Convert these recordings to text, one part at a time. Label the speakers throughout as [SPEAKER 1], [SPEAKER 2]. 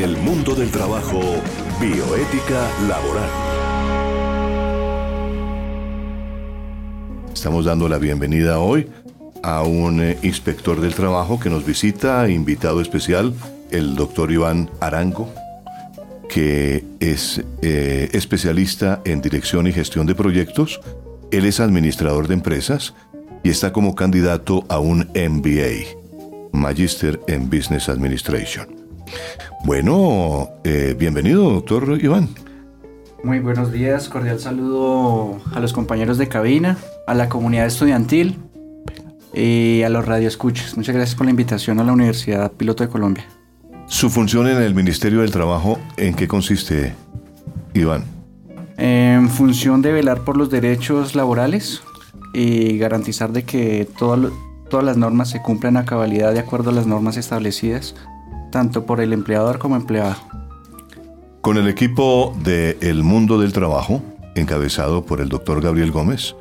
[SPEAKER 1] En el mundo del trabajo, bioética laboral.
[SPEAKER 2] Estamos dando la bienvenida hoy a un eh, inspector del trabajo que nos visita, invitado especial, el doctor Iván Arango, que es eh, especialista en dirección y gestión de proyectos. Él es administrador de empresas y está como candidato a un MBA, Magister en Business Administration. Bueno, eh, bienvenido, doctor Iván.
[SPEAKER 3] Muy buenos días, cordial saludo a los compañeros de cabina, a la comunidad estudiantil y a los radioescuchas. Muchas gracias por la invitación a la Universidad Piloto de Colombia.
[SPEAKER 2] ¿Su función en el Ministerio del Trabajo en qué consiste, Iván?
[SPEAKER 3] En función de velar por los derechos laborales y garantizar de que todas las normas se cumplan a cabalidad de acuerdo a las normas establecidas, tanto por el empleador como empleado.
[SPEAKER 2] Con el equipo de El Mundo del Trabajo, encabezado por el doctor Gabriel Gómez,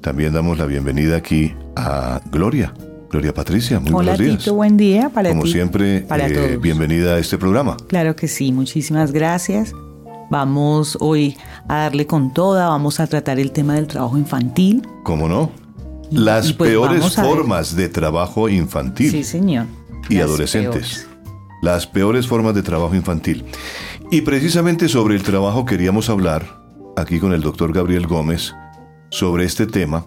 [SPEAKER 2] también damos la bienvenida aquí a Gloria. Gloria Patricia, muy
[SPEAKER 4] Hola,
[SPEAKER 2] buenos días.
[SPEAKER 4] Tito, buen día para
[SPEAKER 2] Como
[SPEAKER 4] ti,
[SPEAKER 2] siempre,
[SPEAKER 4] para
[SPEAKER 2] eh,
[SPEAKER 4] todos.
[SPEAKER 2] bienvenida a este programa.
[SPEAKER 4] Claro que sí, muchísimas gracias. Vamos hoy a darle con toda, vamos a tratar el tema del trabajo infantil.
[SPEAKER 2] ¿Cómo no?
[SPEAKER 4] Y-
[SPEAKER 2] Las
[SPEAKER 4] y pues
[SPEAKER 2] peores formas de trabajo infantil
[SPEAKER 4] Sí, señor.
[SPEAKER 2] y
[SPEAKER 4] Las
[SPEAKER 2] adolescentes.
[SPEAKER 4] peores.
[SPEAKER 2] Las peores formas de trabajo infantil. Y precisamente sobre el trabajo queríamos hablar aquí con el doctor Gabriel Gómez sobre este tema,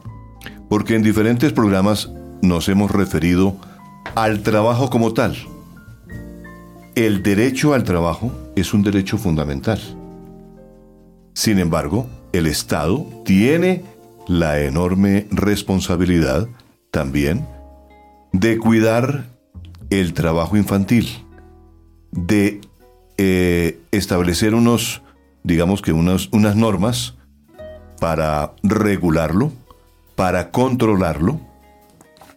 [SPEAKER 2] porque en diferentes programas nos hemos referido al trabajo como tal. El derecho al trabajo es un derecho fundamental. Sin embargo, el Estado tiene la enorme responsabilidad también de cuidar el trabajo infantil, de eh, establecer unos, digamos que unas, normas para regularlo, para controlarlo,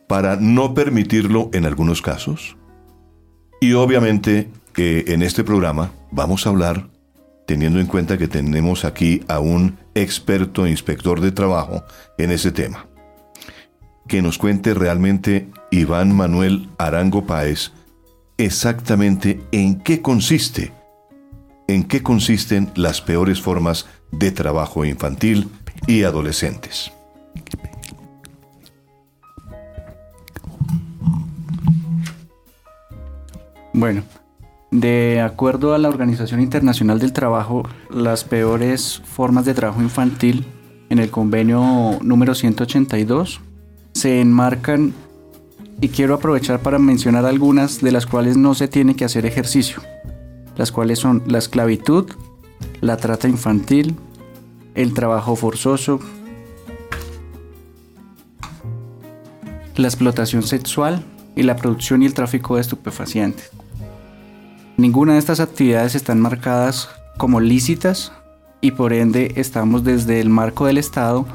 [SPEAKER 2] para no permitirlo en algunos casos. Y obviamente eh, en este programa vamos a hablar, teniendo en cuenta que tenemos aquí a un experto inspector de trabajo en ese tema, que nos cuente realmente Iván Manuel Arango Páez exactamente en qué consiste, en qué consisten las peores formas de trabajo infantil y adolescentes.
[SPEAKER 3] Bueno, de acuerdo a la Organización Internacional del Trabajo, las peores formas de trabajo infantil en el convenio número 182 se enmarcan y quiero aprovechar para mencionar algunas de las cuales no se tiene que hacer ejercicio, las cuales son la esclavitud, la trata infantil, el trabajo forzoso, la explotación sexual y la producción y el tráfico de estupefacientes. Ninguna de estas actividades están marcadas como lícitas y por ende estamos desde el marco del Estado.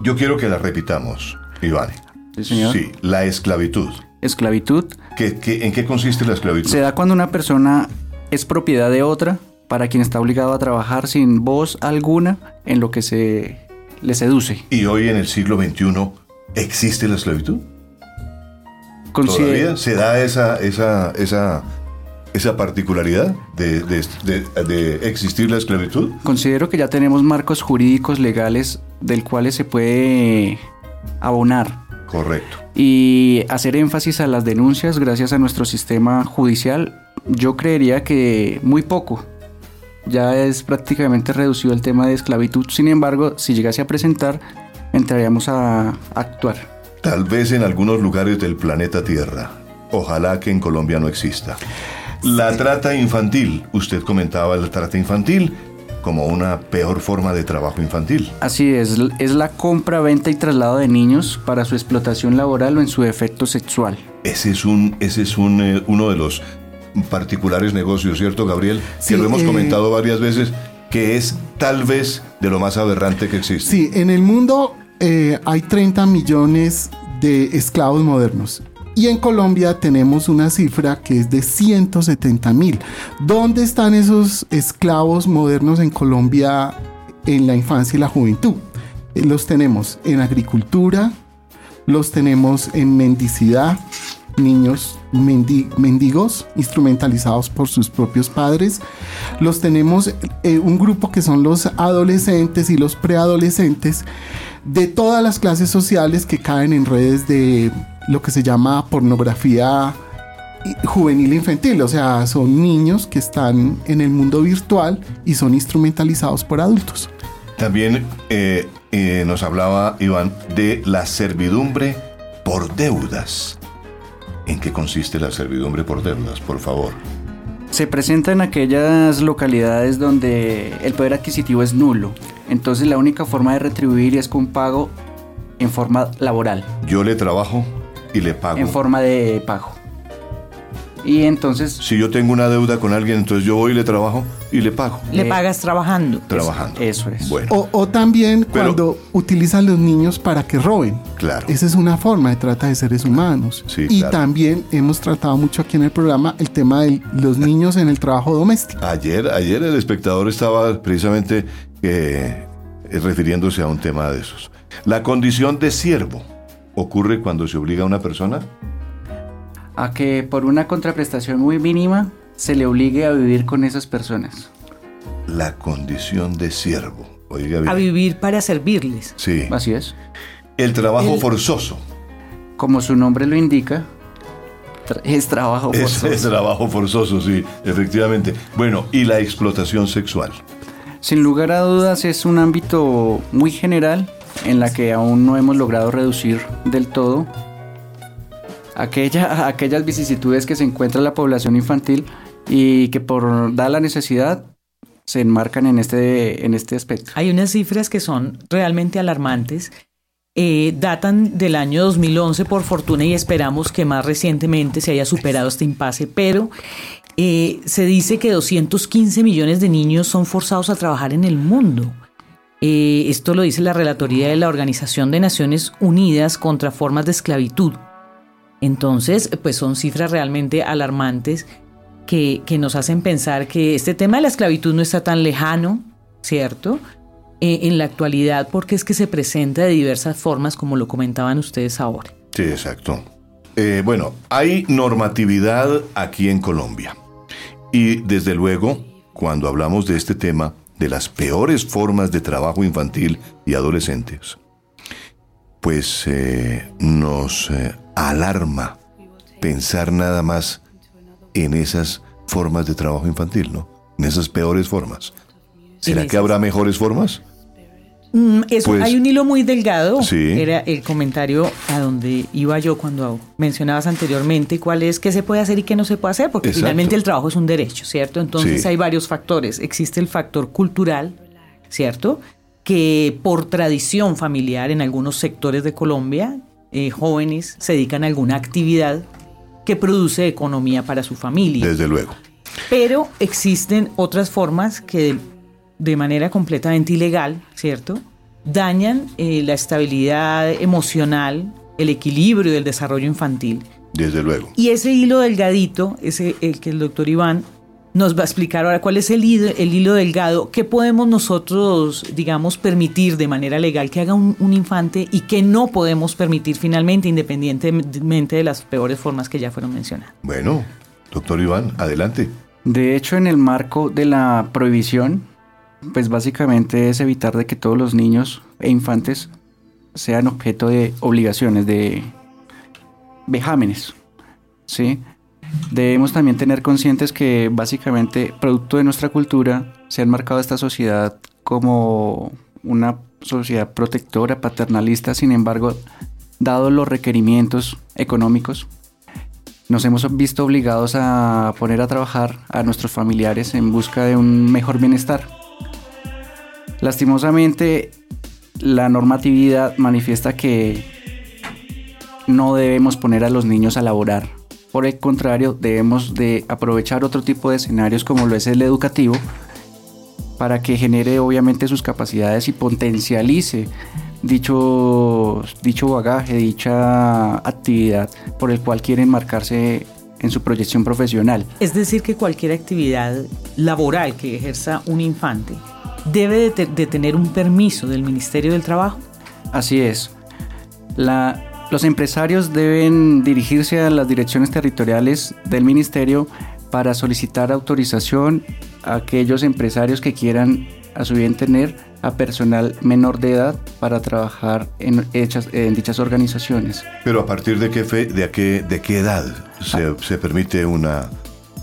[SPEAKER 2] Yo quiero que la repitamos, Iván.
[SPEAKER 3] Sí, señor.
[SPEAKER 2] Sí, la esclavitud.
[SPEAKER 3] Esclavitud
[SPEAKER 2] ¿Qué, qué, en qué consiste la esclavitud?
[SPEAKER 3] se da cuando una persona es propiedad de otra para quien está obligado a trabajar sin voz alguna en lo que se le seduce.
[SPEAKER 2] ¿Y hoy en el siglo XXI existe la esclavitud?
[SPEAKER 3] Consider-
[SPEAKER 2] ¿Todavía se da esa, esa, esa, esa particularidad de, de- de- de existir la esclavitud?
[SPEAKER 3] Considero que ya tenemos marcos jurídicos legales del cuales se puede abonar
[SPEAKER 2] Correcto.
[SPEAKER 3] y hacer énfasis a las denuncias gracias a nuestro sistema judicial, yo creería que muy poco. Ya es prácticamente reducido el tema de esclavitud. Sin embargo, si llegase a presentar, entraríamos a actuar.
[SPEAKER 2] Tal vez en algunos lugares del planeta Tierra. Ojalá que en Colombia no exista. La trata infantil. Usted comentaba la trata infantil como una peor forma de trabajo infantil.
[SPEAKER 3] Así es, es la compra, venta y traslado de niños para su explotación laboral o en su efecto sexual.
[SPEAKER 2] Ese es un, ese es un, eh, uno de los particulares negocios, ¿cierto, Gabriel?
[SPEAKER 5] Sí,
[SPEAKER 2] que lo hemos
[SPEAKER 5] eh,
[SPEAKER 2] comentado varias veces, que es tal vez de lo más aberrante que existe.
[SPEAKER 5] Sí, en el mundo eh, hay 30 millones de esclavos modernos. Y en Colombia tenemos una cifra que es de 170 mil. ¿Dónde están esos esclavos modernos en Colombia en la infancia y la juventud? Eh, Los tenemos en agricultura, los tenemos en mendicidad, niños mendigos instrumentalizados por sus propios padres. Los tenemos eh, un grupo que son los adolescentes y los preadolescentes de todas las clases sociales que caen en redes de lo que se llama pornografía juvenil infantil, o sea, son niños que están en el mundo virtual y son instrumentalizados por adultos.
[SPEAKER 2] También eh, eh, nos hablaba Iván de la servidumbre por deudas. ¿En qué consiste la servidumbre por deudas, por favor?
[SPEAKER 3] Se presenta en aquellas localidades donde el poder adquisitivo es nulo. Entonces la única forma de retribuir es con pago en forma laboral.
[SPEAKER 2] Yo le trabajo y le pago.
[SPEAKER 3] En forma de pago. Y entonces...
[SPEAKER 2] Si yo tengo una deuda con alguien, entonces yo voy y le trabajo y le pago.
[SPEAKER 4] Le pagas trabajando.
[SPEAKER 2] Trabajando.
[SPEAKER 3] Eso es.
[SPEAKER 5] Bueno. O, también cuando utilizan los niños para que roben.
[SPEAKER 2] Claro.
[SPEAKER 5] Esa es una forma de trata de seres humanos.
[SPEAKER 2] Sí,
[SPEAKER 5] y también hemos tratado mucho aquí en el programa el tema de los niños en el trabajo doméstico.
[SPEAKER 2] Ayer, ayer el espectador estaba precisamente eh, refiriéndose a un tema de esos. La condición de siervo ocurre cuando se obliga a una persona
[SPEAKER 3] a que por una contraprestación muy mínima se le obligue a vivir con esas personas.
[SPEAKER 2] La condición de siervo. Oiga
[SPEAKER 4] A vivir para servirles.
[SPEAKER 2] Sí.
[SPEAKER 3] Así es.
[SPEAKER 2] El trabajo forzoso.
[SPEAKER 3] Como su nombre lo indica, es trabajo
[SPEAKER 2] forzoso. Es, es trabajo forzoso, sí, efectivamente. Bueno, y la explotación sexual.
[SPEAKER 3] Sin lugar a dudas es un ámbito muy general en la que aún no hemos logrado reducir del todo aquella, aquellas vicisitudes que se encuentra la población infantil y que por dar la necesidad se enmarcan en este, en este aspecto.
[SPEAKER 4] Hay unas cifras que son realmente alarmantes. Eh, datan del año 2011 por fortuna y esperamos que más recientemente se haya superado este impasse, pero eh, se dice que 215 millones de niños son forzados a trabajar en el mundo. Eh, esto lo dice la Relatoría de la Organización de Naciones Unidas contra Formas de Esclavitud. Entonces, pues son cifras realmente alarmantes que, nos hacen pensar que este tema de la esclavitud no está tan lejano, ¿cierto? Eh, en la actualidad, porque es que se presenta de diversas formas, como lo comentaban ustedes ahora.
[SPEAKER 2] Sí, exacto. Eh, bueno, hay normatividad aquí en Colombia. Y desde luego, cuando hablamos de este tema, de las peores formas de trabajo infantil y adolescentes, pues eh, nos alarma pensar nada más en esas formas de trabajo infantil, ¿no? En esas peores formas. ¿Será que habrá mejores formas?
[SPEAKER 4] Mm, eso, pues, hay un hilo muy delgado.
[SPEAKER 2] Sí.
[SPEAKER 4] Era el comentario a donde iba yo cuando mencionabas anteriormente cuál es qué se puede hacer y qué no se puede hacer, porque finalmente el trabajo es un derecho, ¿cierto? Entonces hay varios factores. Existe el factor cultural, ¿cierto? Que por tradición familiar en algunos sectores de Colombia eh, jóvenes se dedican a alguna actividad que produce economía para su familia.
[SPEAKER 2] Desde luego.
[SPEAKER 4] Pero existen otras formas que de, manera completamente ilegal, ¿cierto? Dañan eh, la estabilidad emocional, el equilibrio del desarrollo infantil.
[SPEAKER 2] Desde luego.
[SPEAKER 4] Y ese hilo delgadito, ese el que el doctor Iván nos va a explicar ahora cuál es el hilo, el hilo delgado, qué podemos nosotros, digamos, permitir de manera legal que haga un, infante y qué no podemos permitir finalmente, independientemente de las peores formas que ya fueron mencionadas.
[SPEAKER 2] Bueno, doctor Iván, adelante.
[SPEAKER 3] De hecho, en el marco de la prohibición, pues básicamente es evitar de que todos los niños e infantes sean objeto de obligaciones, de vejámenes, ¿sí? Debemos también tener conscientes que básicamente, producto de nuestra cultura, se ha marcado esta sociedad como una sociedad protectora, paternalista, sin embargo, dado los requerimientos económicos, nos hemos visto obligados a poner a trabajar a nuestros familiares en busca de un mejor bienestar. Lastimosamente, la normatividad manifiesta que no debemos poner a los niños a laborar por el contrario, debemos de aprovechar otro tipo de escenarios como lo es el educativo para que genere obviamente sus capacidades y potencialice dicho, dicho bagaje, dicha actividad por el cual quieren marcarse en su proyección profesional.
[SPEAKER 4] Es decir, que cualquier actividad laboral que ejerza un infante debe de, de tener un permiso del Ministerio del Trabajo.
[SPEAKER 3] Así es. La Los empresarios deben dirigirse a las direcciones territoriales del ministerio para solicitar autorización a aquellos empresarios que quieran a su bien tener a personal menor de edad para trabajar en, hechas, en dichas organizaciones.
[SPEAKER 2] Pero a partir de qué, fe, de qué, de qué edad se,
[SPEAKER 3] Ah.
[SPEAKER 2] se permite una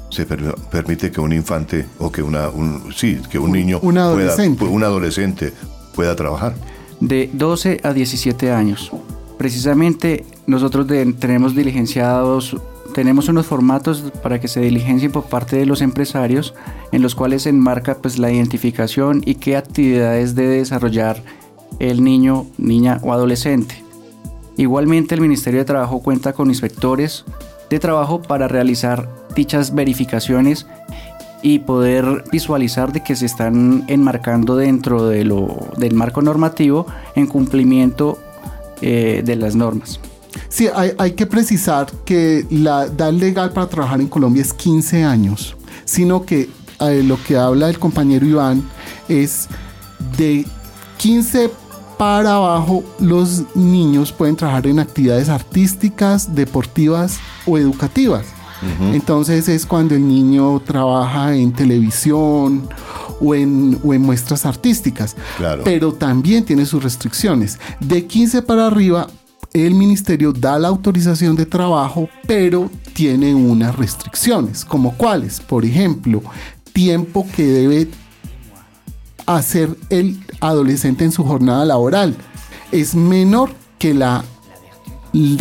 [SPEAKER 2] se per- permite que un infante o que una un, sí que un niño
[SPEAKER 5] un adolescente.
[SPEAKER 2] pueda un adolescente pueda trabajar
[SPEAKER 3] de 12 a 17 años. Precisamente nosotros de- tenemos diligenciados, tenemos unos formatos para que se diligencien por parte de los empresarios en los cuales se enmarca pues la identificación y qué actividades debe desarrollar el niño, niña o adolescente. Igualmente el Ministerio de Trabajo cuenta con inspectores de trabajo para realizar dichas verificaciones y poder visualizar de que se están enmarcando dentro de lo, del marco normativo en cumplimiento eh, de las normas.
[SPEAKER 5] Sí, hay, hay que precisar que la edad legal para trabajar en Colombia es 15 años, sino que eh, lo que habla el compañero Iván es de 15 para abajo los niños pueden trabajar en actividades artísticas, deportivas o educativas. Entonces es cuando el niño trabaja en televisión o en, o en muestras artísticas.
[SPEAKER 2] Claro.
[SPEAKER 5] Pero también tiene sus restricciones. De 15 para arriba, el ministerio da la autorización de trabajo, pero tiene unas restricciones, como cuáles. Por ejemplo, tiempo que debe hacer el adolescente en su jornada laboral es menor que la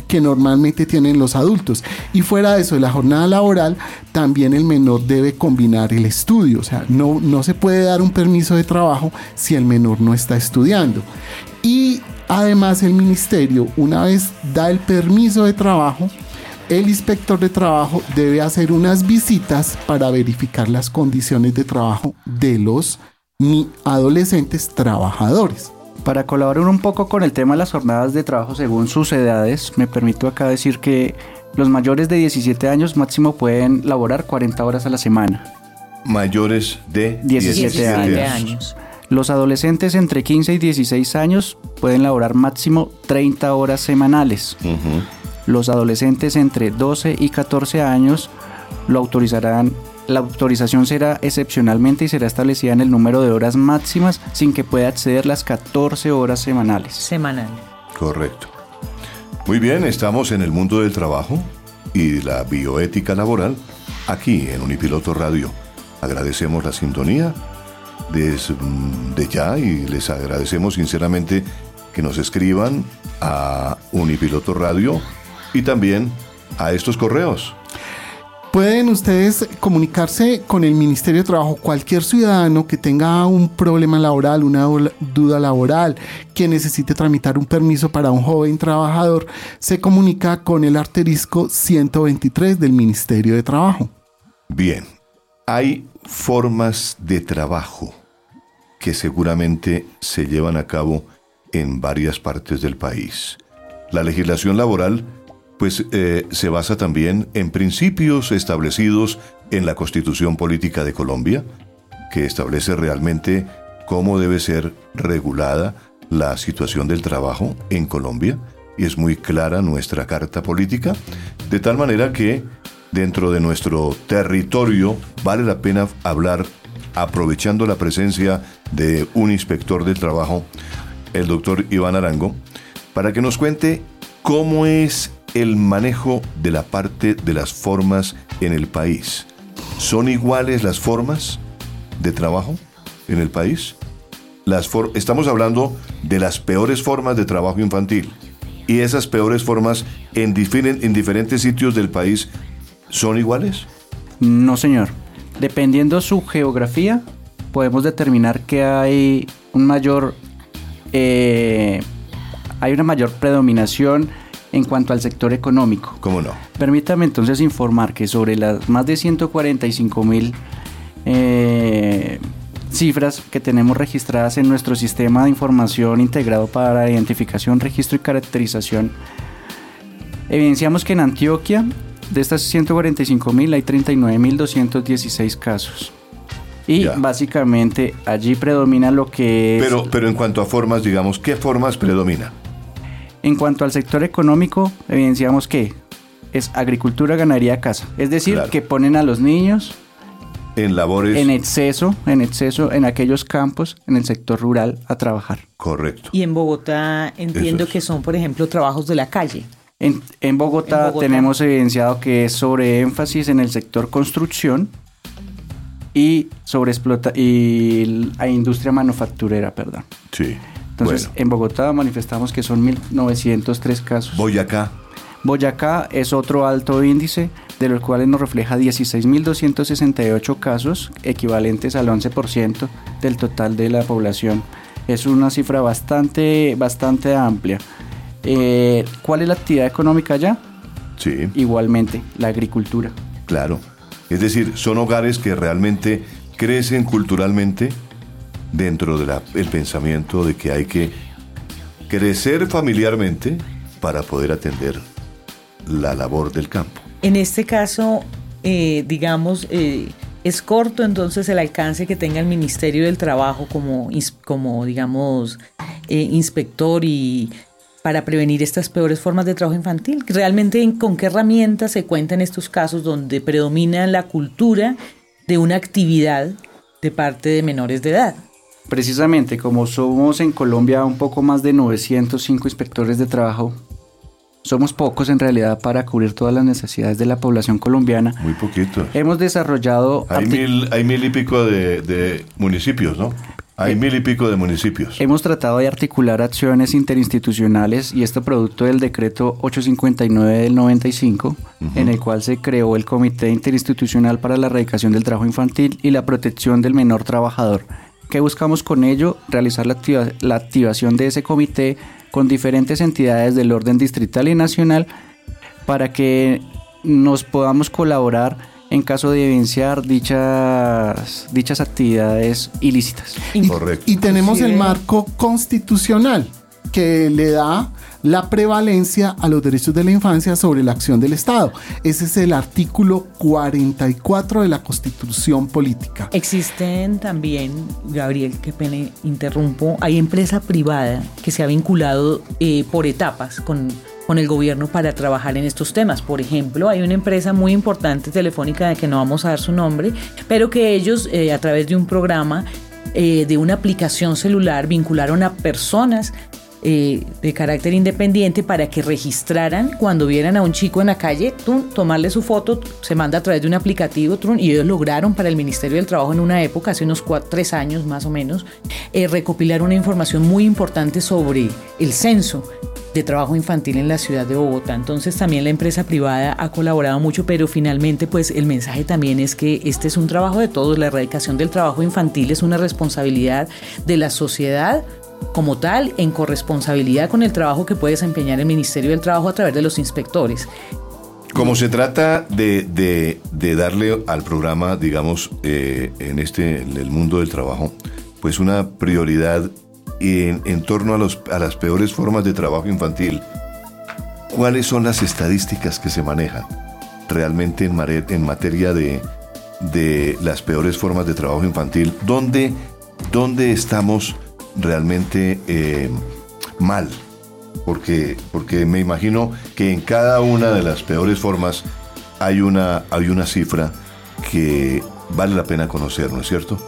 [SPEAKER 5] que normalmente tienen los adultos. Y fuera de eso, de la jornada laboral, también el menor debe combinar el estudio. O sea, no, no se puede dar un permiso de trabajo si el menor no está estudiando. Y además el ministerio, una vez da el permiso de trabajo, el inspector de trabajo debe hacer unas visitas para verificar las condiciones de trabajo de los ni adolescentes trabajadores.
[SPEAKER 3] Para colaborar un poco con el tema de las jornadas de trabajo según sus edades, me permito acá decir que los mayores de 17 años máximo pueden laborar 40 horas a la semana.
[SPEAKER 2] mayores de
[SPEAKER 3] 17
[SPEAKER 4] 17
[SPEAKER 3] años.
[SPEAKER 4] años.
[SPEAKER 3] Los adolescentes entre 15 y 16 años pueden laborar máximo 30 horas semanales. Los adolescentes entre 12 y 14 años lo autorizarán. La autorización será excepcionalmente y será establecida en el número de horas máximas sin que pueda exceder las 14 horas semanales.
[SPEAKER 4] Semanal.
[SPEAKER 2] Correcto. Muy bien, estamos en el mundo del trabajo y la bioética laboral aquí en Unipiloto Radio. Agradecemos la sintonía des- mm, de, ya y les agradecemos sinceramente que nos escriban a Unipiloto Radio y también a estos correos.
[SPEAKER 5] Pueden ustedes comunicarse con el Ministerio de Trabajo. Cualquier ciudadano que tenga un problema laboral, una duda laboral, que necesite tramitar un permiso para un joven trabajador, se comunica con el arterisco 123 del Ministerio de Trabajo.
[SPEAKER 2] Bien, hay formas de trabajo que seguramente se llevan a cabo en varias partes del país. La legislación laboral pues eh, se basa también en principios establecidos en la Constitución Política de Colombia, que establece realmente cómo debe ser regulada la situación del trabajo en Colombia, y es muy clara nuestra carta política, de tal manera que dentro de nuestro territorio vale la pena hablar, aprovechando la presencia de un inspector del trabajo, el doctor Iván Arango, para que nos cuente cómo es el manejo de la parte de las formas en el país. ¿Son iguales las formas de trabajo en el país? Estamos hablando de las peores formas de trabajo infantil. ¿Y esas peores formas en diferentes sitios del país son iguales?
[SPEAKER 3] No, señor. Dependiendo su geografía, podemos determinar que hay un mayor, eh, hay una mayor predominación en cuanto al sector económico.
[SPEAKER 2] ¿Cómo no?
[SPEAKER 3] Permítame entonces informar que sobre las más de 145 mil eh, cifras que tenemos registradas en nuestro sistema de información integrado para identificación, registro y caracterización, evidenciamos que en Antioquia de estas 145 mil hay 39 mil 216 casos. Y
[SPEAKER 2] Ya.
[SPEAKER 3] básicamente allí predomina lo que es...
[SPEAKER 2] Pero, pero en cuanto a formas, digamos, ¿qué formas predominan?
[SPEAKER 3] En cuanto al sector económico, evidenciamos que es agricultura, ganadería, casa. Es decir,
[SPEAKER 2] Claro.
[SPEAKER 3] que ponen a los niños
[SPEAKER 2] En labores.
[SPEAKER 3] en exceso, en exceso, en aquellos campos, en el sector rural, a trabajar.
[SPEAKER 2] Correcto.
[SPEAKER 4] Y en Bogotá entiendo
[SPEAKER 2] es.
[SPEAKER 4] que son, por ejemplo, trabajos de la calle.
[SPEAKER 3] En, en Bogotá,
[SPEAKER 4] En Bogotá.
[SPEAKER 3] tenemos evidenciado que es sobre énfasis en el sector construcción y sobre explota y la industria manufacturera, perdón.
[SPEAKER 2] Sí.
[SPEAKER 3] Entonces,
[SPEAKER 2] bueno,
[SPEAKER 3] en Bogotá manifestamos que son 1903 casos.
[SPEAKER 2] Boyacá.
[SPEAKER 3] Boyacá es otro alto índice, de los cuales nos refleja 16.268 casos, equivalentes al 11% del total de la población. Es una cifra bastante, bastante amplia. Eh, ¿Cuál es la actividad económica allá?
[SPEAKER 2] Sí,
[SPEAKER 3] Igualmente, la agricultura.
[SPEAKER 2] claro. Es decir, son hogares que realmente crecen culturalmente dentro del pensamiento de que hay que crecer familiarmente para poder atender la labor del campo.
[SPEAKER 4] En este caso, eh, digamos, eh, es corto entonces el alcance que tenga el Ministerio del Trabajo como, como digamos, eh, inspector y para prevenir estas peores formas de trabajo infantil. Realmente, ¿en- ¿con qué herramientas se cuenta en estos casos donde predomina la cultura de una actividad de parte de menores de edad?
[SPEAKER 3] Precisamente, como somos en Colombia un poco más de 905 inspectores de trabajo, somos pocos en realidad para cubrir todas las necesidades de la población colombiana.
[SPEAKER 2] Muy poquito.
[SPEAKER 3] Hemos desarrollado...
[SPEAKER 2] Hay mil, hay mil y pico de, de municipios, ¿no? Hay mil y pico de municipios.
[SPEAKER 3] Hemos tratado de articular acciones interinstitucionales y esto producto del decreto 859 del 95, en el cual se creó el Comité Interinstitucional para la Erradicación del Trabajo Infantil y la Protección del Menor Trabajador. ¿Qué buscamos con ello? Realizar la, activa- la activación de ese comité con diferentes entidades del orden distrital y nacional para que nos podamos colaborar en caso de evidenciar dichas, dichas actividades ilícitas.
[SPEAKER 5] Y,
[SPEAKER 2] Correcto.
[SPEAKER 5] y tenemos el marco constitucional que le da la prevalencia a los derechos de la infancia sobre la acción del Estado. Ese es el artículo 44 de la Constitución Política.
[SPEAKER 4] Existen también, Gabriel, qué pena interrumpo, hay empresa privada que se ha vinculado eh, por etapas con, con el gobierno para trabajar en estos temas. Por ejemplo, hay una empresa muy importante telefónica de que no vamos a dar su nombre, pero que ellos eh, a través de un programa, eh, de una aplicación celular, vincularon a personas eh, de carácter independiente para que registraran cuando vieran a un chico en la calle, tun, tomarle su foto, se manda a través de un aplicativo tun, y ellos lograron para el Ministerio del Trabajo en una época, hace unos cuatro, tres años más o menos, eh, recopilar una información muy importante sobre el censo de trabajo infantil en la ciudad de Bogotá. Entonces también la empresa privada ha colaborado mucho, pero finalmente pues el mensaje también es que este es un trabajo de todos, la erradicación del trabajo infantil es una responsabilidad de la sociedad como tal en corresponsabilidad con el trabajo que puede desempeñar el Ministerio del Trabajo a través de los inspectores.
[SPEAKER 2] Como se trata de, de- darle al programa, digamos, eh, en este, el mundo del trabajo, pues una prioridad en, torno a, los, a las peores formas de trabajo infantil, ¿cuáles son las estadísticas que se manejan realmente en, en materia de, de las peores formas de trabajo infantil? ¿Dónde, dónde estamos realmente eh, mal? porque, porque me imagino que en cada una de las peores formas hay una, hay una cifra que vale la pena conocer, ¿no es cierto?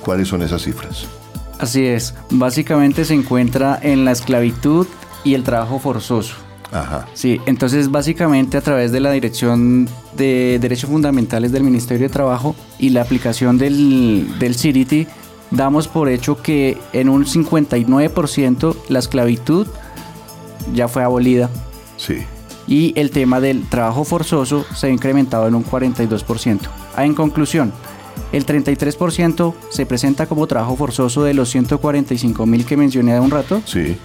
[SPEAKER 2] ¿Cuáles son esas cifras?
[SPEAKER 3] Así es, básicamente se encuentra en la esclavitud y el trabajo forzoso.
[SPEAKER 2] Ajá.
[SPEAKER 3] Sí, entonces básicamente a través de la Dirección de Derechos Fundamentales del Ministerio de Trabajo y la aplicación del, del CIRITI, damos por hecho que en un 59% la esclavitud ya fue abolida
[SPEAKER 2] Sí.
[SPEAKER 3] y el tema del trabajo forzoso se ha incrementado en un 42%. Ah, En conclusión, el 33% se presenta como trabajo forzoso de los 145 mil que mencioné hace un rato
[SPEAKER 2] Sí.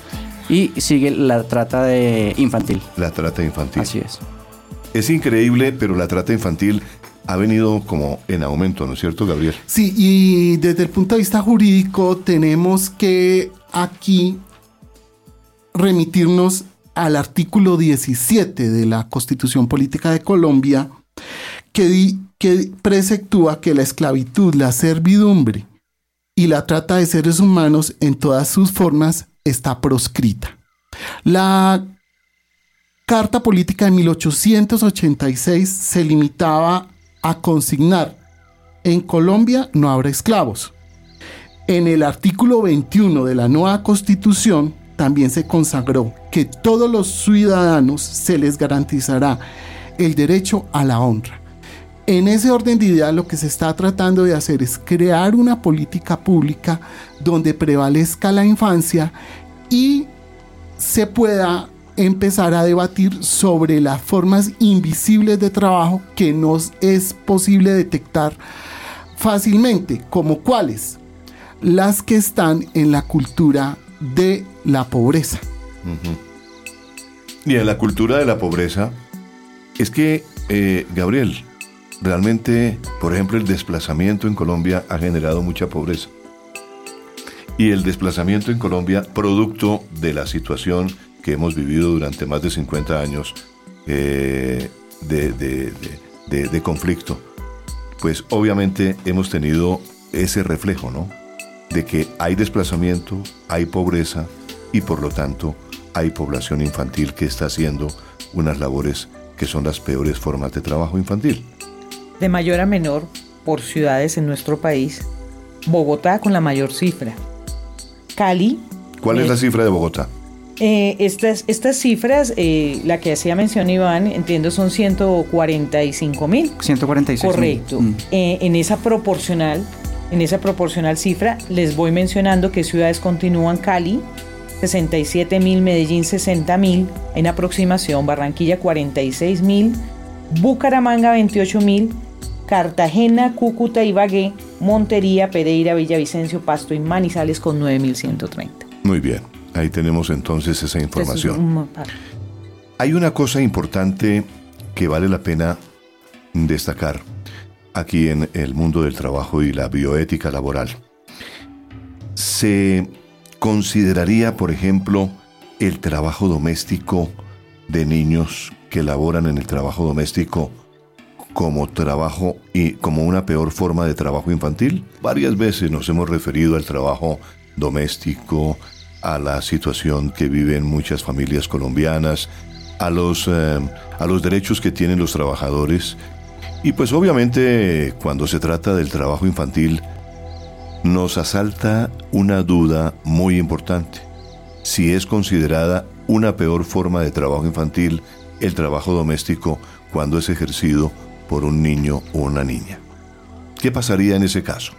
[SPEAKER 3] y sigue la trata de infantil.
[SPEAKER 2] La trata infantil.
[SPEAKER 3] Así es.
[SPEAKER 2] Es increíble, pero la trata infantil ha venido como en aumento, ¿no es cierto, Gabriel?
[SPEAKER 5] Sí, y desde el punto de vista jurídico tenemos que aquí remitirnos al artículo 17 de la Constitución Política de Colombia, que, di- que preceptúa que la esclavitud, la servidumbre y la trata de seres humanos en todas sus formas está proscrita. La Carta Política de 1886 se limitaba a consignar, en Colombia no habrá esclavos. En el artículo 21 de la nueva constitución también se consagró que todos los ciudadanos se les garantizará el derecho a la honra. En ese orden de ideas lo que se está tratando de hacer es crear una política pública donde prevalezca la infancia y se pueda empezar a debatir sobre las formas invisibles de trabajo que nos es posible detectar fácilmente, como cuáles, las que están en la cultura de la pobreza.
[SPEAKER 2] Y en la cultura de la pobreza, es que, eh, Gabriel, realmente, por ejemplo, el desplazamiento en Colombia ha generado mucha pobreza. Y el desplazamiento en Colombia, producto de la situación que hemos vivido durante más de 50 años eh, de, de conflicto, pues obviamente hemos tenido ese reflejo, ¿no? De que hay desplazamiento, hay pobreza y por lo tanto hay población infantil que está haciendo unas labores que son las peores formas de trabajo infantil.
[SPEAKER 4] De mayor a menor, por ciudades en nuestro país, Bogotá con la mayor cifra. Cali.
[SPEAKER 2] ¿Cuál es la cifra de Bogotá?
[SPEAKER 4] Eh, estas, estas cifras, eh, la que hacía mención Iván, entiendo son 145 mil.
[SPEAKER 3] 146
[SPEAKER 4] Correcto. Mm. Eh, en esa proporcional, en esa proporcional cifra, les voy mencionando qué ciudades continúan Cali, 67 mil, Medellín 60 mil, en aproximación, Barranquilla 46 mil, Bucaramanga 28 mil, Cartagena, Cúcuta, Ibagué, Montería, Pereira, Villavicencio, Pasto y Manizales con 9.130.
[SPEAKER 2] Muy bien, ahí tenemos entonces esa información. Hay una cosa importante que vale la pena destacar aquí en el mundo del trabajo y la bioética laboral. Se consideraría, por ejemplo, el trabajo doméstico de niños que laboran en el trabajo doméstico como trabajo y como una peor forma de trabajo infantil. Varias veces nos hemos referido al trabajo doméstico, a la situación que viven muchas familias colombianas, a los, eh, a los derechos que tienen los trabajadores. Y pues obviamente cuando se trata del trabajo infantil, nos asalta una duda muy importante. Si es considerada una peor forma de trabajo infantil el trabajo doméstico cuando es ejercido por un niño o una niña. ¿Qué pasaría en ese caso?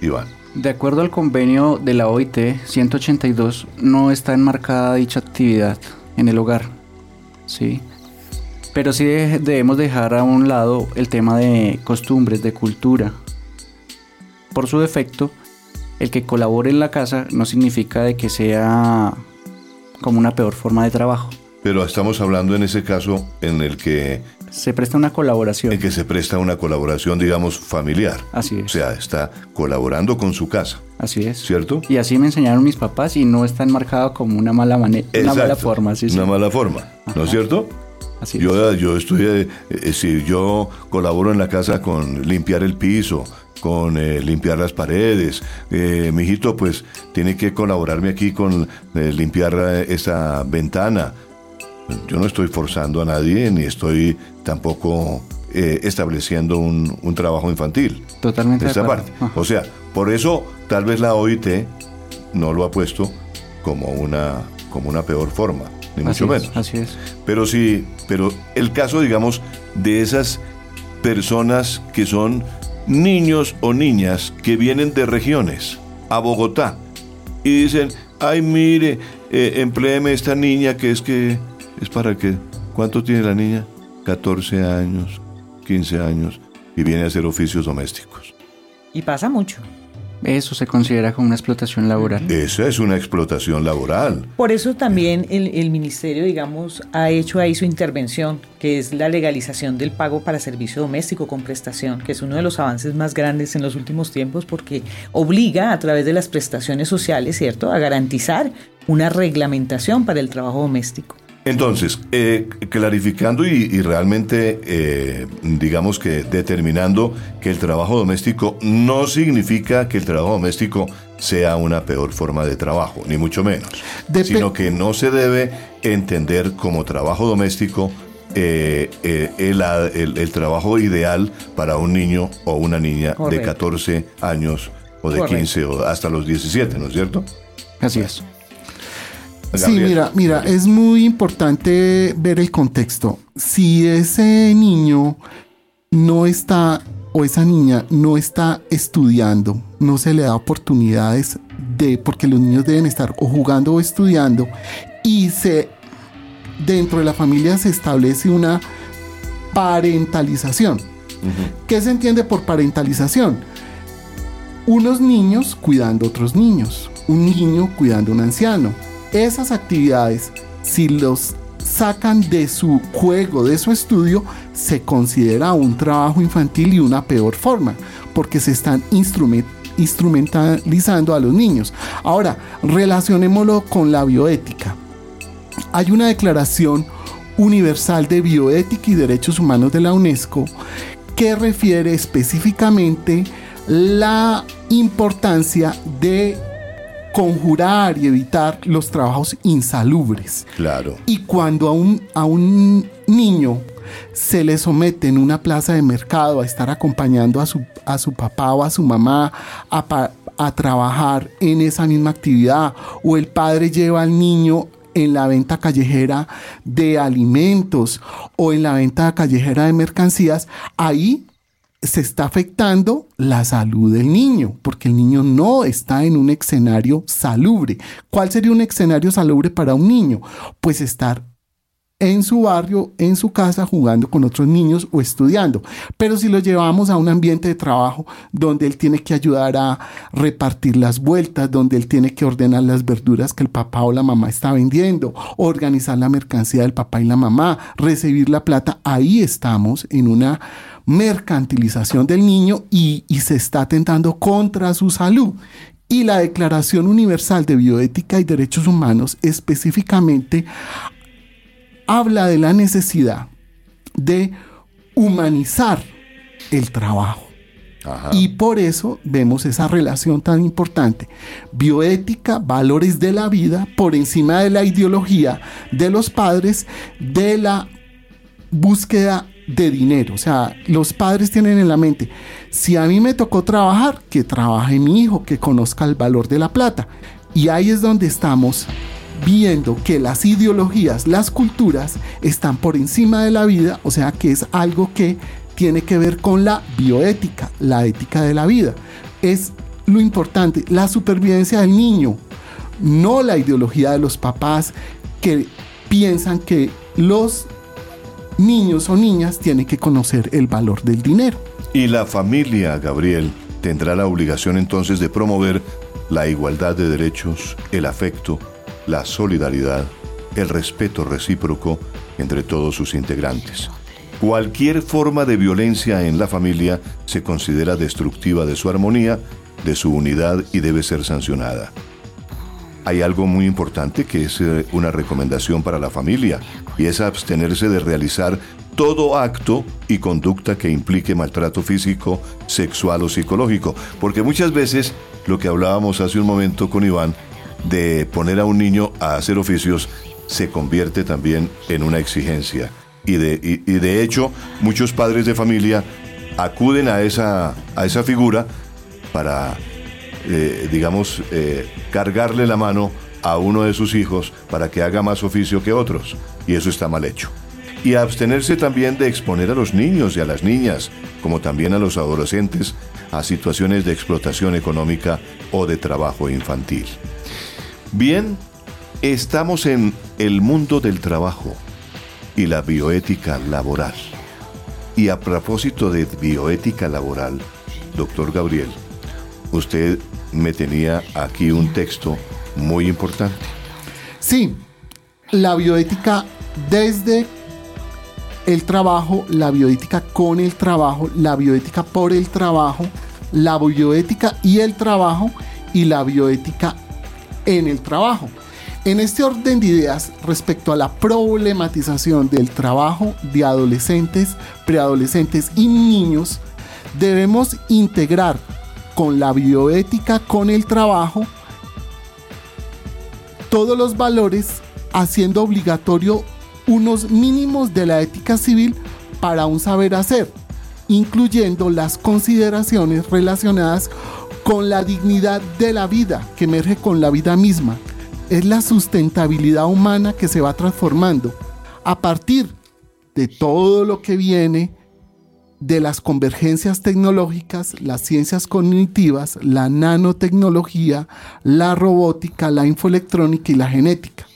[SPEAKER 2] Iván.
[SPEAKER 3] De acuerdo al convenio de la OIT 182, no está enmarcada dicha actividad en el hogar. ¿sí? Pero sí debemos dejar a un lado el tema de costumbres, de cultura. Por su defecto, el que colabore en la casa no significa de que sea como una peor forma de trabajo.
[SPEAKER 2] Pero estamos hablando en ese caso en el que
[SPEAKER 3] se presta una colaboración.
[SPEAKER 2] En que se presta una colaboración, digamos, familiar.
[SPEAKER 3] Así es.
[SPEAKER 2] O sea, está colaborando con su casa.
[SPEAKER 3] Así es.
[SPEAKER 2] ¿Cierto?
[SPEAKER 3] Y así me enseñaron mis papás y no está enmarcado como una mala manera, una mala forma. Sí,
[SPEAKER 2] una mala forma, ¿no es cierto?
[SPEAKER 3] Así
[SPEAKER 2] yo, yo estoy, eh, eh, si yo colaboro en la casa con limpiar el piso, con eh, limpiar las paredes. Eh, mi hijito, pues, tiene que colaborarme aquí con limpiar esa ventana. Yo no estoy forzando a nadie ni estoy tampoco eh, estableciendo un, trabajo infantil.
[SPEAKER 3] Totalmente.
[SPEAKER 2] De parte. O sea, por eso tal vez la OIT no lo ha puesto como una, como una peor forma, ni mucho menos.
[SPEAKER 3] Así es.
[SPEAKER 2] Pero sí, pero el caso, digamos, de esas personas que son niños o niñas que vienen de regiones a Bogotá y dicen, ay, mire, eh, esta niña que es que es para que, ¿cuánto tiene la niña? 14 años, 15 años y viene a hacer oficios domésticos.
[SPEAKER 4] Y pasa mucho.
[SPEAKER 3] Eso se considera como una explotación laboral.
[SPEAKER 2] Esa es una explotación laboral.
[SPEAKER 4] Por eso también el, ministerio, digamos, ha hecho ahí su intervención, que es la legalización del pago para servicio doméstico con prestación, que es uno de los avances más grandes en los últimos tiempos porque obliga a través de las prestaciones sociales, ¿cierto?, a garantizar una reglamentación para el trabajo doméstico.
[SPEAKER 2] Entonces, eh, clarificando y, y realmente, eh, digamos que determinando que el trabajo doméstico no significa que el trabajo doméstico sea una peor forma de trabajo, ni mucho menos, sino que no se debe entender como trabajo doméstico eh, eh, el, el- el trabajo ideal para un niño o una niña de
[SPEAKER 4] Correcto.
[SPEAKER 2] 14 años o de
[SPEAKER 4] Correcto.
[SPEAKER 2] 15 o hasta los 17, ¿no es cierto?
[SPEAKER 3] Así es.
[SPEAKER 5] Sí, mira, mira, es muy importante ver el contexto. Si ese niño no está o esa niña no está estudiando, no se le da oportunidades de, porque los niños deben estar o jugando o estudiando, y se dentro de la familia se establece una parentalización. ¿Qué se entiende por parentalización? Unos niños cuidando a otros niños, un niño cuidando a un anciano. Esas actividades, si los sacan de su juego, de su estudio, se considera un trabajo infantil y una peor forma, porque se están instrument- instrumentalizando a los niños. Ahora, relacionémoslo con la bioética. Hay una declaración universal de bioética y derechos humanos de la UNESCO que refiere específicamente la importancia de conjurar y evitar los trabajos insalubres.
[SPEAKER 2] Claro.
[SPEAKER 5] Y cuando a un, a un niño se le somete en una plaza de mercado a estar acompañando a su, a su papá o a su mamá a, pa- a trabajar en esa misma actividad, o el padre lleva al niño en la venta callejera de alimentos o en la venta callejera de mercancías, ahí se está afectando la salud del niño, porque el niño no está en un escenario salubre. ¿Cuál sería un escenario salubre para un niño? Pues estar en su barrio, en su casa, jugando con otros niños o estudiando. Pero si lo llevamos a un ambiente de trabajo donde él tiene que ayudar a repartir las vueltas, donde él tiene que ordenar las verduras que el papá o la mamá está vendiendo, organizar la mercancía del papá y la mamá, recibir la plata, ahí estamos en una mercantilización del niño y, y se está atentando contra su salud. Y la Declaración Universal de Bioética y Derechos Humanos específicamente habla de la necesidad de humanizar el trabajo.
[SPEAKER 2] Ajá.
[SPEAKER 5] Y por eso vemos esa relación tan importante. Bioética, valores de la vida, por encima de la ideología de los padres, de la búsqueda de dinero. O sea, los padres tienen en la mente, si a mí me tocó trabajar, que trabaje mi hijo, que conozca el valor de la plata. Y ahí es donde estamos viendo que las ideologías, las culturas están por encima de la vida, o sea que es algo que tiene que ver con la bioética, la ética de la vida. Es lo importante, la supervivencia del niño, no la ideología de los papás que piensan que los niños o niñas tienen que conocer el valor del dinero.
[SPEAKER 2] Y la familia, Gabriel, tendrá la obligación entonces de promover la igualdad de derechos, el afecto, la solidaridad, el respeto recíproco entre todos sus integrantes. Cualquier forma de violencia en la familia se considera destructiva de su armonía, de su unidad y debe ser sancionada. Hay algo muy importante que es eh, una recomendación para la familia y es abstenerse de realizar todo acto y conducta que implique maltrato físico, sexual o psicológico. Porque muchas veces lo que hablábamos hace un momento con Iván de poner a un niño a hacer oficios se convierte también en una exigencia. Y de, y- de hecho muchos padres de familia acuden a esa, a esa figura para eh, digamos, eh, cargarle la mano a uno de sus hijos para que haga más oficio que otros. Y eso está mal hecho. Y abstenerse también de exponer a los niños y a las niñas, como también a los adolescentes, a situaciones de explotación económica o de trabajo infantil. Bien, estamos en el mundo del trabajo y la bioética laboral. Y a propósito de bioética laboral, doctor Gabriel, usted me tenía aquí un texto muy importante.
[SPEAKER 5] Sí, la bioética desde el trabajo, la bioética con el trabajo, la bioética por el trabajo, la bioética y el trabajo y la bioética en el trabajo. En este orden de ideas, respecto a la problematización del trabajo de adolescentes, preadolescentes y niños, debemos integrar con la bioética, con el trabajo, todos los valores, haciendo obligatorio unos mínimos de la ética civil para un saber hacer, incluyendo las consideraciones relacionadas con la dignidad de la vida que emerge con la vida misma, es la sustentabilidad humana que se va transformando a partir de todo lo que viene de las convergencias tecnológicas, las ciencias cognitivas, la nanotecnología, la robótica, la infoelectrónica y la genética.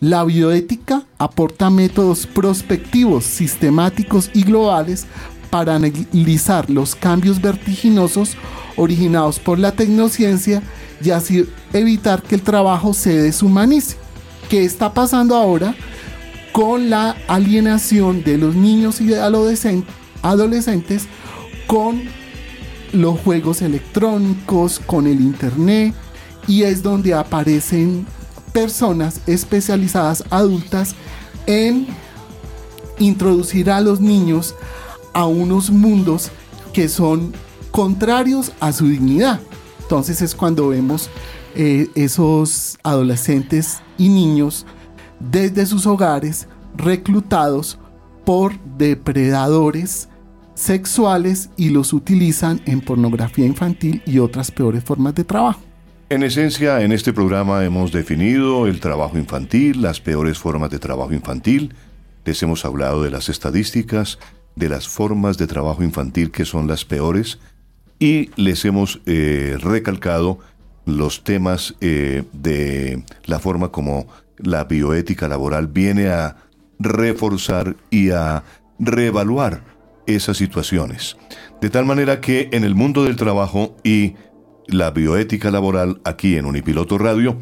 [SPEAKER 5] La bioética aporta métodos prospectivos, sistemáticos y globales para analizar los cambios vertiginosos originados por la tecnociencia y así evitar que el trabajo se deshumanice. ¿Qué está pasando ahora con la alienación de los niños y adolescentes con los juegos electrónicos, con el internet? Y es donde aparecen personas especializadas adultas en introducir a los niños a unos mundos que son contrarios a su dignidad. Entonces es cuando vemos eh, esos adolescentes y niños desde sus hogares reclutados por depredadores sexuales y los utilizan en pornografía infantil y otras peores formas de trabajo.
[SPEAKER 2] En esencia, en este programa hemos definido el trabajo infantil, las peores formas de trabajo infantil, les hemos hablado de las estadísticas, de las formas de trabajo infantil que son las peores, y les hemos eh, recalcado los temas eh, de la forma como la bioética laboral viene a reforzar y a reevaluar esas situaciones. De tal manera que en el mundo del trabajo y la bioética laboral aquí en Unipiloto Radio,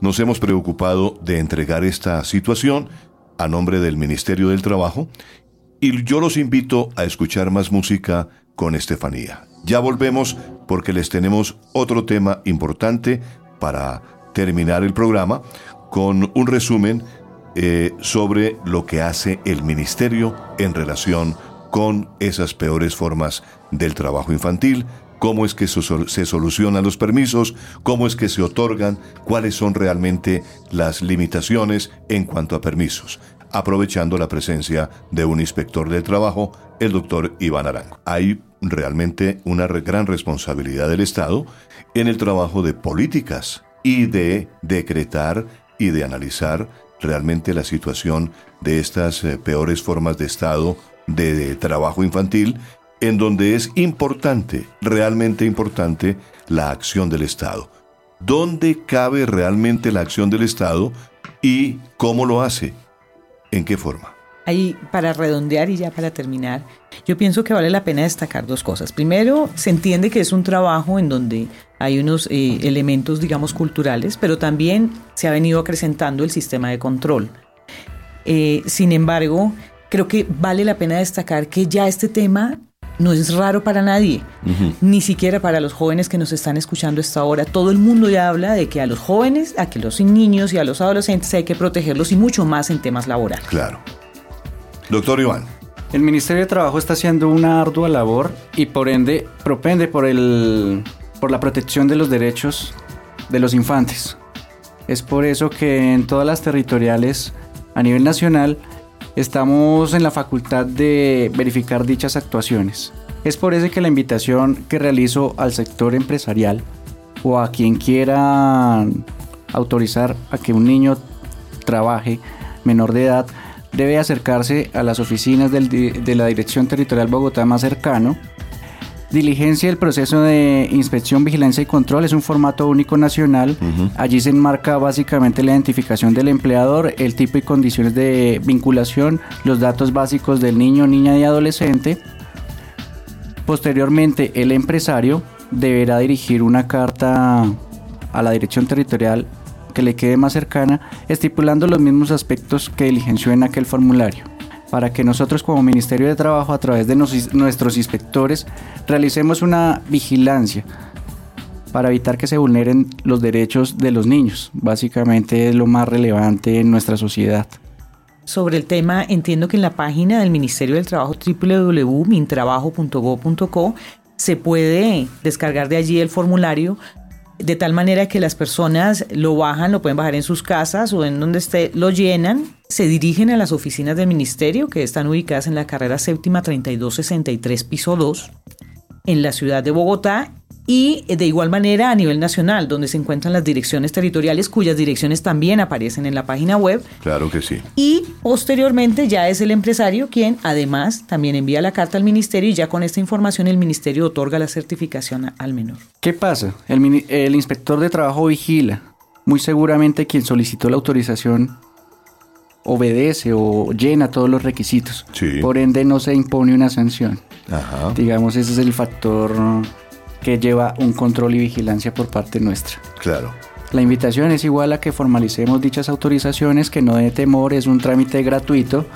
[SPEAKER 2] nos hemos preocupado de entregar esta situación a nombre del Ministerio del Trabajo y yo los invito a escuchar más música con Estefanía. Ya volvemos porque les tenemos otro tema importante para terminar el programa con un resumen eh, sobre lo que hace el ministerio en relación con esas peores formas del trabajo infantil, cómo es que se solucionan los permisos, cómo es que se otorgan, cuáles son realmente las limitaciones en cuanto a permisos aprovechando la presencia de un inspector del trabajo, el doctor Iván Arango. Hay realmente una gran responsabilidad del Estado en el trabajo de políticas y de decretar y de analizar realmente la situación de estas eh, peores formas de Estado de trabajo infantil, en donde es importante, realmente importante, la acción del Estado. ¿Dónde cabe realmente la acción del Estado y cómo lo hace? ¿En qué forma?
[SPEAKER 4] Ahí, para redondear y ya para terminar, yo pienso que vale la pena destacar dos cosas. Primero, se entiende que es un trabajo en donde hay unos eh, elementos, digamos, culturales, pero también se ha venido acrecentando el sistema de control. Eh, sin embargo, creo que vale la pena destacar que ya este tema no es raro para nadie, ni siquiera para los jóvenes que nos están escuchando esta hora. Todo el mundo ya habla de que a los jóvenes, a que los niños y a los adolescentes hay que protegerlos y mucho más en temas laborales.
[SPEAKER 2] Claro. Doctor Iván.
[SPEAKER 3] El Ministerio de Trabajo está haciendo una ardua labor y por ende propende por, el, por la protección de los derechos de los infantes. Es por eso que en todas las territoriales a nivel nacional estamos en la facultad de verificar dichas actuaciones. Es por eso que la invitación que realizo al sector empresarial o a quien quiera autorizar a que un niño trabaje menor de edad debe acercarse a las oficinas de la Dirección Territorial Bogotá más cercano Diligencia del proceso de inspección, vigilancia y control es un formato único nacional. Allí se enmarca básicamente la identificación del empleador, el tipo y condiciones de vinculación, los datos básicos del niño, niña y adolescente. Posteriormente, el empresario deberá dirigir una carta a la dirección territorial que le quede más cercana, estipulando los mismos aspectos que diligenció en aquel formulario para que nosotros como Ministerio de Trabajo a través de nuestros inspectores realicemos una vigilancia para evitar que se vulneren los derechos de los niños. Básicamente es lo más relevante en nuestra sociedad.
[SPEAKER 4] Sobre el tema, entiendo que en la página del Ministerio del Trabajo www.mintrabajo.gov.co se puede descargar de allí el formulario de tal manera que las personas lo bajan, lo pueden bajar en sus casas o en donde esté, lo llenan, se dirigen a las oficinas del ministerio que están ubicadas en la carrera séptima 3263 piso 2 en la ciudad de Bogotá y de igual manera a nivel nacional, donde se encuentran las direcciones territoriales, cuyas direcciones también aparecen en la página web.
[SPEAKER 2] Claro que sí.
[SPEAKER 4] Y posteriormente ya es el empresario quien además también envía la carta al ministerio y ya con esta información el ministerio otorga la certificación al menor.
[SPEAKER 3] ¿Qué pasa? El, el inspector de trabajo vigila. Muy seguramente quien solicitó la autorización obedece o llena todos los requisitos.
[SPEAKER 2] Sí.
[SPEAKER 3] Por ende no se impone una sanción.
[SPEAKER 2] Ajá.
[SPEAKER 3] Digamos, ese es el factor que lleva un control y vigilancia por parte nuestra.
[SPEAKER 2] Claro.
[SPEAKER 3] La invitación es igual a que formalicemos dichas autorizaciones, que no de temor, es un trámite gratuito.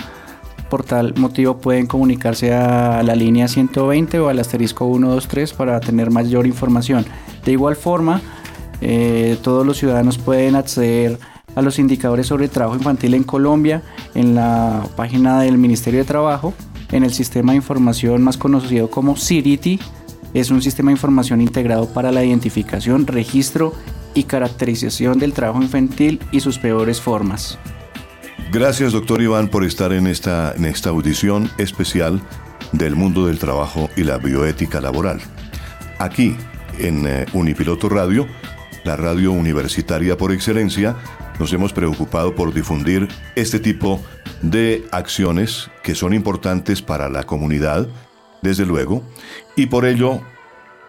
[SPEAKER 3] Por tal motivo pueden comunicarse a la línea 120 o al asterisco 123 para tener mayor información. De igual forma, eh, todos los ciudadanos pueden acceder a los indicadores sobre trabajo infantil en Colombia en la página del Ministerio de Trabajo, en el sistema de información más conocido como CIRITI, es un sistema de información integrado para la identificación, registro y caracterización del trabajo infantil y sus peores formas.
[SPEAKER 2] Gracias, doctor Iván, por estar en esta, esta audición especial del mundo del trabajo y la bioética laboral. Aquí, en eh, Unipiloto Radio, la radio universitaria por excelencia, nos hemos preocupado por difundir este tipo de acciones que son importantes para la comunidad, desde luego, y por ello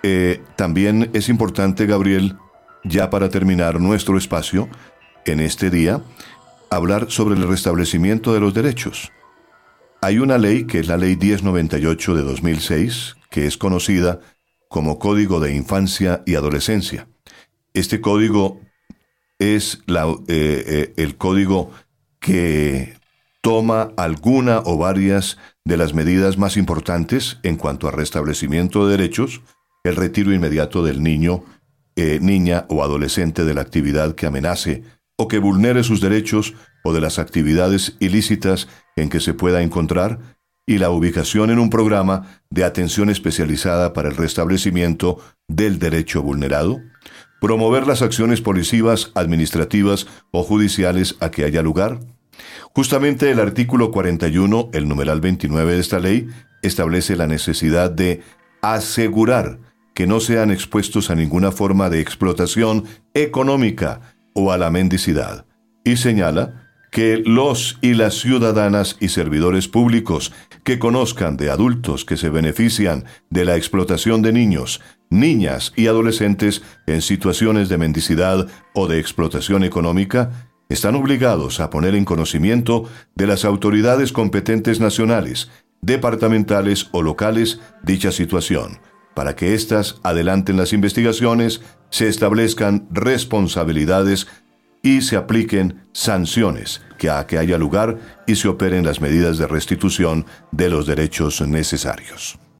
[SPEAKER 2] eh, también es importante, Gabriel, ya para terminar nuestro espacio en este día, hablar sobre el restablecimiento de los derechos. Hay una ley que es la ley 1098 de 2006, que es conocida como Código de Infancia y Adolescencia. Este código es la, eh, eh, el código que toma alguna o varias de las medidas más importantes en cuanto a restablecimiento de derechos, el retiro inmediato del niño, eh, niña o adolescente de la actividad que amenace o que vulnere sus derechos o de las actividades ilícitas en que se pueda encontrar, y la ubicación en un programa de atención especializada para el restablecimiento del derecho vulnerado, promover las acciones policivas, administrativas o judiciales a que haya lugar, Justamente el artículo 41, el numeral 29 de esta ley, establece la necesidad de asegurar que no sean expuestos a ninguna forma de explotación económica o a la mendicidad, y señala que los y las ciudadanas y servidores públicos que conozcan de adultos que se benefician de la explotación de niños, niñas y adolescentes en situaciones de mendicidad o de explotación económica, están obligados a poner en conocimiento de las autoridades competentes nacionales, departamentales o locales dicha situación, para que éstas adelanten las investigaciones, se establezcan responsabilidades y se apliquen sanciones que a que haya lugar y se operen las medidas de restitución de los derechos necesarios.